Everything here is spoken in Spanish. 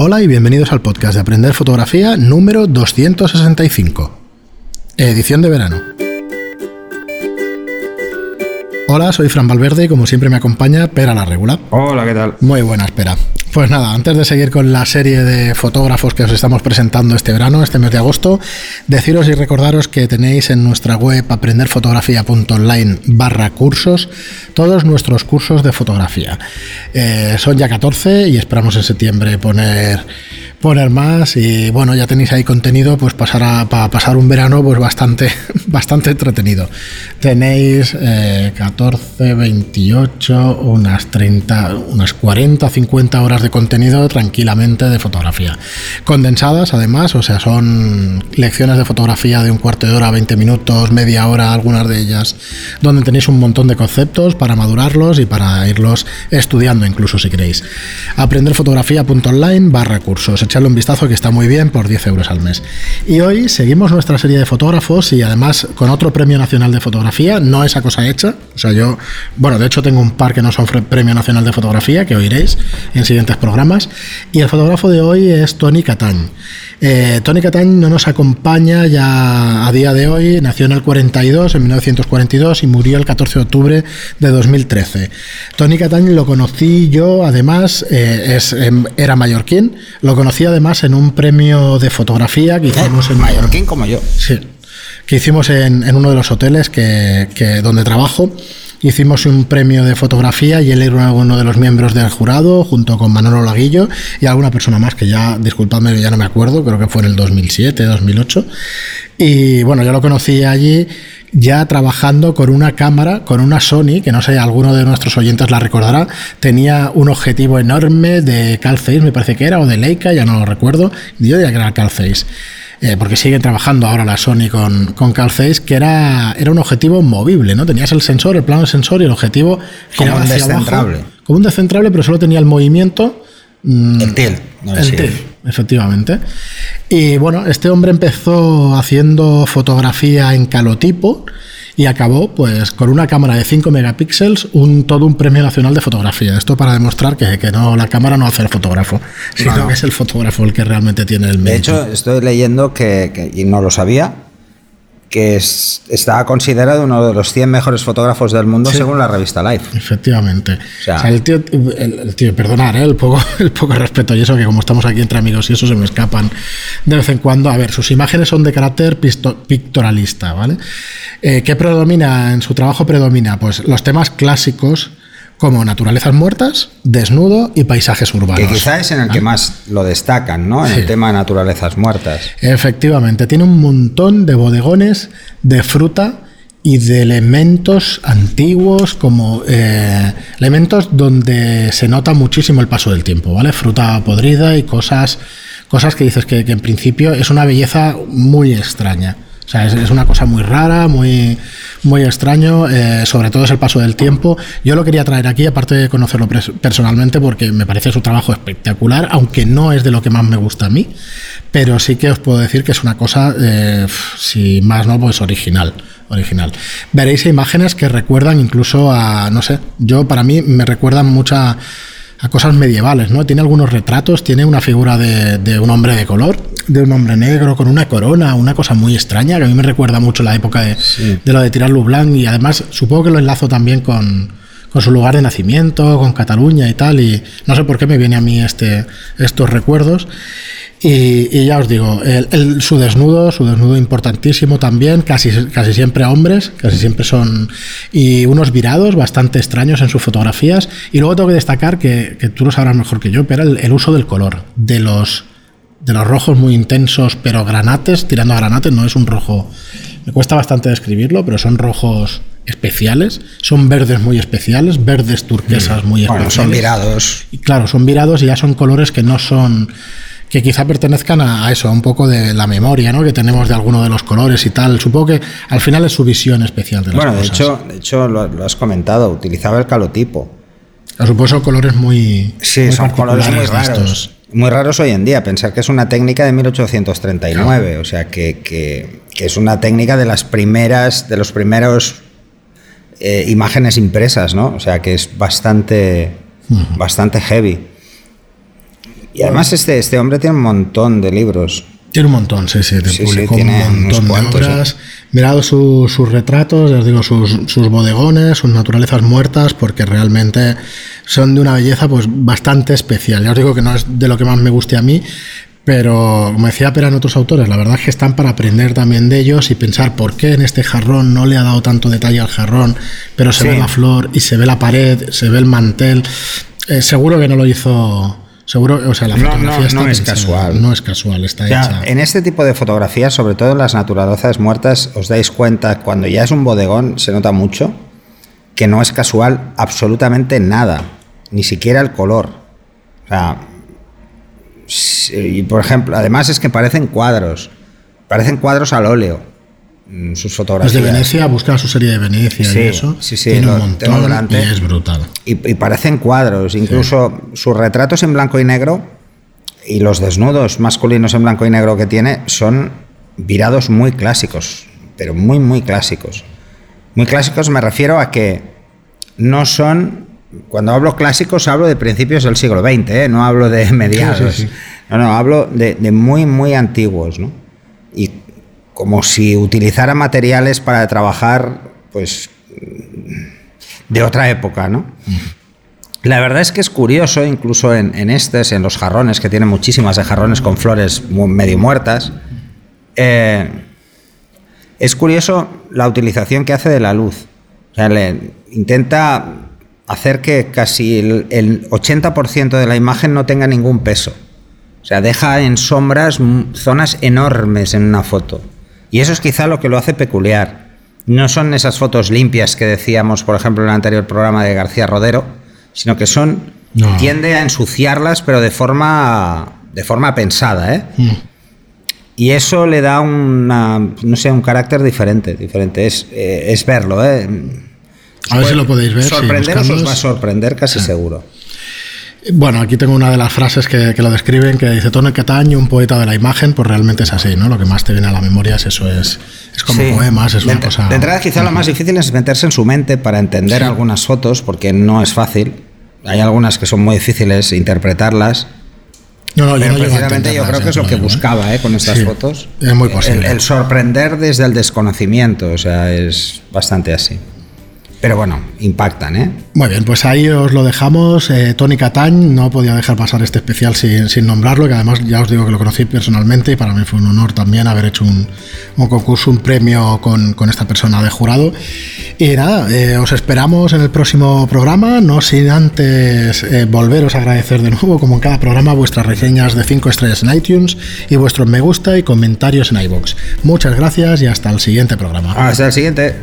Hola y bienvenidos al podcast de Aprender Fotografía número 265, edición de verano. Hola, soy Fran Valverde y como siempre me acompaña Pera la Regula. Hola, ¿qué tal? Muy buena espera. Pues nada, antes de seguir con la serie de fotógrafos que os estamos presentando este verano, este mes de agosto, deciros y recordaros que tenéis en nuestra web aprenderfotografía.online barra cursos todos nuestros cursos de fotografía. Eh, son ya 14 y esperamos en septiembre poner poner más y bueno ya tenéis ahí contenido pues para pasar un verano pues bastante bastante entretenido. Tenéis 14 28 unas 30 unas 40 50 horas de contenido tranquilamente de fotografía. Condensadas además o sea son lecciones de fotografía de un cuarto de hora 20 minutos media hora algunas de ellas donde tenéis un montón de conceptos para madurarlos y para irlos estudiando incluso si queréis. Aprenderfotografía.online barra cursos echarle un vistazo que está muy bien por 10 euros al mes. Y hoy seguimos nuestra serie de fotógrafos y además con otro premio nacional de fotografía, no esa cosa hecha. O sea, yo, bueno, de hecho tengo un par que no son premio nacional de fotografía que oiréis en siguientes programas. Y el fotógrafo de hoy es Tony Catañ. Eh, Tony Catañ no nos acompaña ya a día de hoy, nació en el 42, en 1942 y murió el 14 de octubre de 2013. Tony Catañ lo conocí yo, además, eh, es, em, era mallorquín, lo conocí además en un premio de fotografía que hicimos en mallorquín como yo. Sí, que hicimos en, en uno de los hoteles que, que donde trabajo hicimos un premio de fotografía y él era uno de los miembros del jurado, junto con Manolo Laguillo y alguna persona más que ya, disculpadme, ya no me acuerdo, creo que fue en el 2007, 2008. Y bueno, yo lo conocí allí ya trabajando con una cámara, con una Sony, que no sé, alguno de nuestros oyentes la recordará, tenía un objetivo enorme de Cal 6, me parece que era, o de Leica, ya no lo recuerdo, yo diría que era Cal 6. Eh, porque siguen trabajando ahora la Sony con, con Calface, que era, era un objetivo movible, ¿no? Tenías el sensor, el plano del sensor y el objetivo como un descentrable. como un descentrable, pero solo tenía el movimiento. Mm, el. No el efectivamente. Y bueno, este hombre empezó haciendo fotografía en calotipo y acabó pues con una cámara de 5 megapíxeles, un, todo un premio nacional de fotografía. Esto para demostrar que, que no la cámara no hace el fotógrafo, sino no, no. que es el fotógrafo el que realmente tiene el mérito. De hecho, estoy leyendo que, que y no lo sabía, que es, está considerado uno de los 100 mejores fotógrafos del mundo sí. según la revista Life. Efectivamente. O sea, o sea el, tío, el, el, tío, perdonar ¿eh? el, poco, el poco respeto y eso, que como estamos aquí entre amigos y eso se me escapan de vez en cuando. A ver, sus imágenes son de carácter pictorialista, ¿vale? Eh, ¿Qué predomina en su trabajo? Predomina pues los temas clásicos como naturalezas muertas, desnudo y paisajes urbanos. Que quizá es en el que más lo destacan, ¿no? En sí. el tema de naturalezas muertas. Efectivamente, tiene un montón de bodegones de fruta y de elementos antiguos como eh, elementos donde se nota muchísimo el paso del tiempo, ¿vale? Fruta podrida y cosas, cosas que dices que, que en principio es una belleza muy extraña. O sea, es, una cosa muy rara, muy, muy extraño, eh, sobre todo es el paso del tiempo. Yo lo quería traer aquí, aparte de conocerlo personalmente, porque me parece su trabajo espectacular, aunque no es de lo que más me gusta a mí, pero sí que os puedo decir que es una cosa, eh, si más no, pues original. Original. Veréis imágenes que recuerdan incluso a, no sé, yo para mí me recuerdan mucha a cosas medievales, ¿no? Tiene algunos retratos, tiene una figura de, un hombre de color, de un hombre negro con una corona, una cosa muy extraña, que a mí me recuerda mucho la época de, sí. de lo de tirar Blanc y además supongo que lo enlazo también con, con su lugar de nacimiento, con Cataluña y tal, y no sé por qué me viene a mí este, estos recuerdos. Y, y, ya os digo, el, el, su desnudo, su desnudo importantísimo también, casi, casi siempre hombres, casi siempre son. Y unos virados bastante extraños en sus fotografías. Y luego tengo que destacar que, que tú lo sabrás mejor que yo, pero el, el uso del color, de los, de los rojos muy intensos, pero granates, tirando a granates, no es un rojo. Me cuesta bastante describirlo, pero son rojos especiales, son verdes muy especiales, verdes turquesas muy bueno, especiales. Son virados. Y claro, son virados y ya son colores que no son que quizá pertenezcan a, eso, a un poco de la memoria ¿no? que tenemos de alguno de los colores y tal. Supongo que al final es su visión especial de las bueno, cosas. de hecho, de hecho lo, lo, has comentado, utilizaba el calotipo. Por colores muy. Sí, muy son colores muy raros. Estos. Muy raros hoy en día. Pensar que es una técnica de 1839, claro. o sea, que, que, que, es una técnica de las primeras, de los primeros eh, imágenes impresas, ¿no? O sea, que es bastante, uh -huh. bastante heavy. Y además este, este hombre tiene un montón de libros. Tiene un montón, sí, sí, de publicó un montón de obras. Mirado sus retratos, les digo, sus, sus, bodegones, sus naturalezas muertas, porque realmente son de una belleza pues bastante especial. Ya os digo que no es de lo que más me guste a mí, pero como decía Pera en otros autores, la verdad es que están para aprender también de ellos y pensar por qué en este jarrón no le ha dado tanto detalle al jarrón, pero se ve la flor y se ve la pared, se ve el mantel. Eh, seguro que no lo hizo Seguro, o sea, la fotografía no, es casual. No es casual, está hecha. En este tipo de fotografías, sobre todo en las naturalezas muertas, os dais cuenta, cuando ya es un bodegón, se nota mucho que no es casual absolutamente nada, ni siquiera el color. O sea, y por ejemplo, además es que parecen cuadros, parecen cuadros al óleo. Mm, sus fotografías. Desde Venecia, busca su serie de Venecia sí, y eso. Sí, sí, Tiene un montón y es brutal. Y, parecen cuadros, incluso sus retratos en blanco y negro y los desnudos masculinos en blanco y negro que tiene son virados muy clásicos, pero muy, muy clásicos. Muy clásicos me refiero a que no son, cuando hablo clásicos hablo de principios del siglo XX, ¿eh? no hablo de mediados. no, no, hablo de, de muy, muy antiguos, ¿no? Y como si utilizara materiales para trabajar, pues, de otra época, ¿no? La verdad es que es curioso, incluso en, en estos, en los jarrones, que tienen muchísimas de jarrones con flores medio muertas, eh, es curioso la utilización que hace de la luz. Intenta hacer que casi el, el 80% de la imagen no tenga ningún peso. O sea, deja en sombras zonas enormes en una foto. Y eso es quizá lo que lo hace peculiar. No son esas fotos limpias que decíamos, por ejemplo, en el anterior programa de García Rodero, sino que son tiende a ensuciarlas, pero de forma de forma pensada, ¿eh? Mm. Y eso le da una, no sé, un carácter diferente, diferente. Es, eh, es verlo, ¿eh? A ver si lo podéis ver. Sorprenderos os va a sorprender casi seguro. Bueno, aquí tengo una de las frases que, lo describen, que dice Tony Cataño, un poeta de la imagen, pues realmente es así, ¿no? Lo que más te viene a la memoria es eso, es, es como poemas, es una cosa... De entrada quizá lo más difícil es meterse en su mente para entender algunas fotos, porque no es fácil. Hay algunas que son muy difíciles interpretarlas. No, no, yo, precisamente yo creo que es lo que ¿eh? buscaba ¿eh? con estas fotos. Es muy posible. el sorprender desde el desconocimiento, o sea, es bastante así. Pero bueno, impactan, ¿eh? Muy bien, pues ahí os lo dejamos. Eh, Tony Catañ no podía dejar pasar este especial sin, sin, nombrarlo, que además ya os digo que lo conocí personalmente y para mí fue un honor también haber hecho un, un concurso, un premio con, con, esta persona de jurado. Y nada, eh, os esperamos en el próximo programa, no sin antes eh, volveros a agradecer de nuevo, como en cada programa, vuestras reseñas de 5 estrellas en iTunes y vuestros me gusta y comentarios en iBox. Muchas gracias y hasta el siguiente programa. Hasta el siguiente.